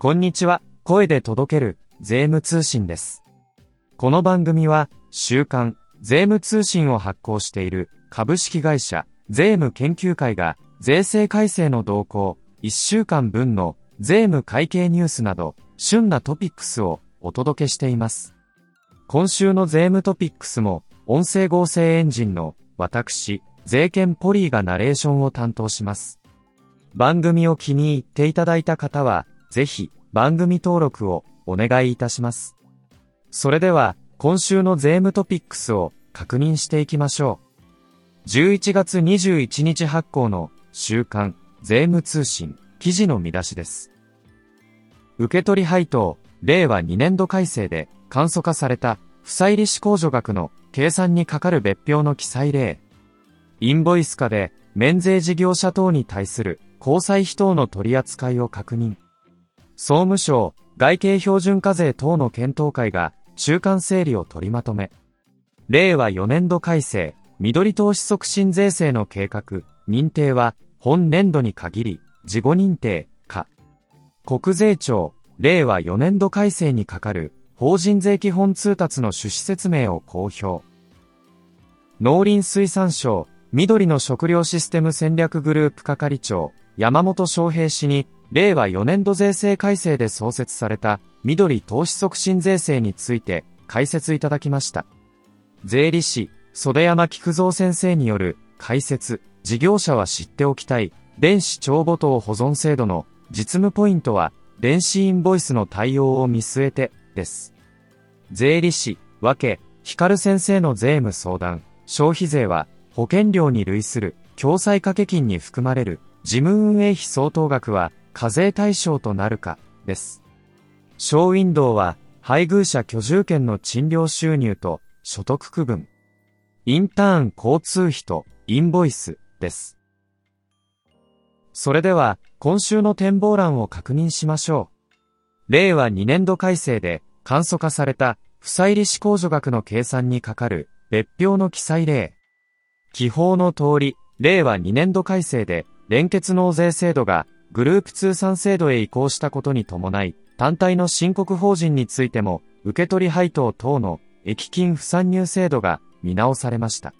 こんにちは、声で届ける税務通信です。この番組は、週刊税務通信を発行している株式会社税務研究会が税制改正の動向、1週間分の税務会計ニュースなど、旬なトピックスをお届けしています。今週の税務トピックスも、音声合成エンジンの私、税券ポリーがナレーションを担当します。番組を気に入っていただいた方は、ぜひ番組登録をお願いいたします。それでは、今週の税務トピックスを確認していきましょう。11月21日発行の週刊税務通信記事の見出しです。受取配当令和2年度改正で簡素化された不債利子控除額の計算にかかる別表の記載例。インボイス化で免税事業者等に対する交際費等の取り扱いを確認。総務省外形標準課税等の検討会が中間整理を取りまとめ。令和4年度改正、緑投資促進税制の計画、認定は本年度に限り、事後認定、か。国税庁、令和4年度改正にかかる法人税基本通達の趣旨説明を公表。農林水産省、緑の食料システム戦略グループ係長、山本昌平氏に、令和4年度税制改正で創設された、緑投資促進税制について、解説いただきました。税理士、袖山菊蔵先生による、解説、事業者は知っておきたい、電子帳簿等保存制度の実務ポイントは、電子インボイスの対応を見据えて、です。税理士、わけ、光先生の税務相談、消費税は、保険料に類する、共済掛け金に含まれる、事務運営費相当額は、課税対象となるか、です。ショーウィンドウは、配偶者居住権の賃料収入と、所得区分。インターン交通費と、インボイス、です。それでは、今週の展望欄を確認しましょう。令和2年度改正で、簡素化された、不債利子控除額の計算にかかる、別表の記載例。記法の通り、令和2年度改正で、連結納税制度が、グループ通産制度へ移行したことに伴い、単体の申告法人についても、受取配当等の、益金不参入制度が、見直されました。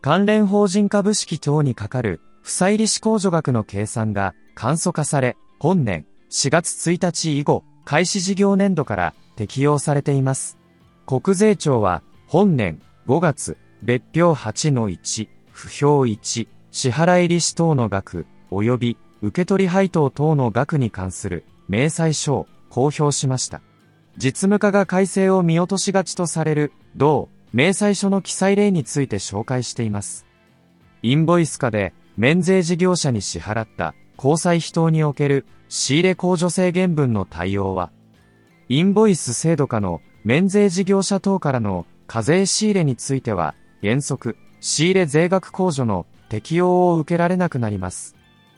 関連法人株式等にかかる、不債利子控除額の計算が、簡素化され、本年4月1日以後、開始事業年度から適用されています。国税庁は、本年5月、別表8の1、不評1、支払い利子等の額、及び、受取配当等の額に関する、明細書を公表しました。実務課が改正を見落としがちとされる、同、明細書の記載例について紹介しています。インボイス化で、免税事業者に支払った、交際費等における、仕入れ控除制限分の対応は、インボイス制度下の免税事業者等からの課税仕入れについては、原則、仕入れ税額控除の適用を受けられなくなります。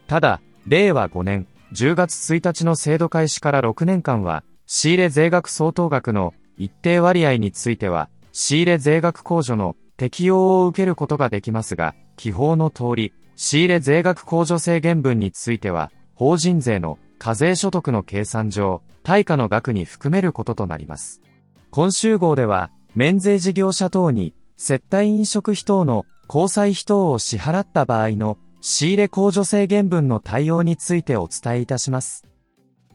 ただ、令和5年10月1日の制度開始から6年間は、仕入れ税額相当額の一定割合については、仕入れ税額控除の適用を受けることができますが、記法の通り、仕入れ税額控除制限分については、法人税の課税所得の計算上、対価の額に含めることとなります。今週号では、免税事業者等に、接待飲食費等の交際費等を支払った場合の仕入れ控除制限分の対応についてお伝えいたします。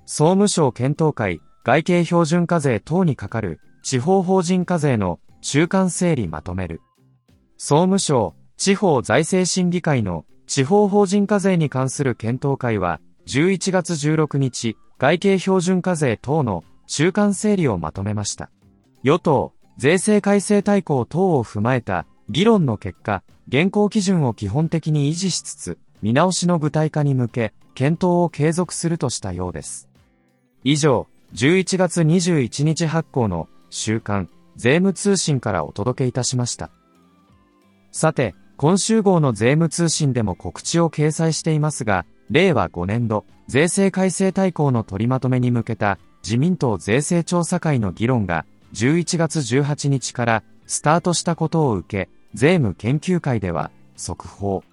総務省検討会、外形標準課税等にかかる地方法人課税の中間整理まとめる。総務省地方財政審議会の地方法人課税に関する検討会は11月16日、外形標準課税等の中間整理をまとめました。与党、税制改正大綱等を踏まえた議論の結果、現行基準を基本的に維持しつつ、見直しの具体化に向け、検討を継続するとしたようです。以上、11月21日発行の週刊税務通信からお届けいたしました。さて、今週号の税務通信でも告知を掲載していますが、令和5年度税制改正大綱の取りまとめに向けた自民党税制調査会の議論が11月18日からスタートしたことを受け、税務研究会では速報、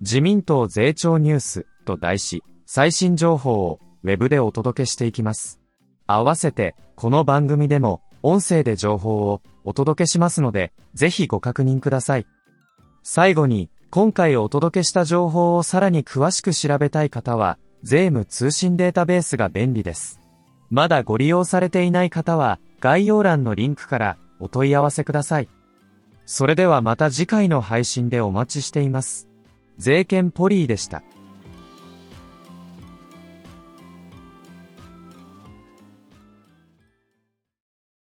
自民党税調ニュースと題し、最新情報をウェブでお届けしていきます。合わせて、この番組でも、音声で情報をお届けしますので、ぜひご確認ください。最後に、今回お届けした情報をさらに詳しく調べたい方は、税務通信データベースが便利です。まだご利用されていない方は、概要欄のリンクからお問い合わせください。それではまた次回の配信でお待ちしています。税券ポリーでした。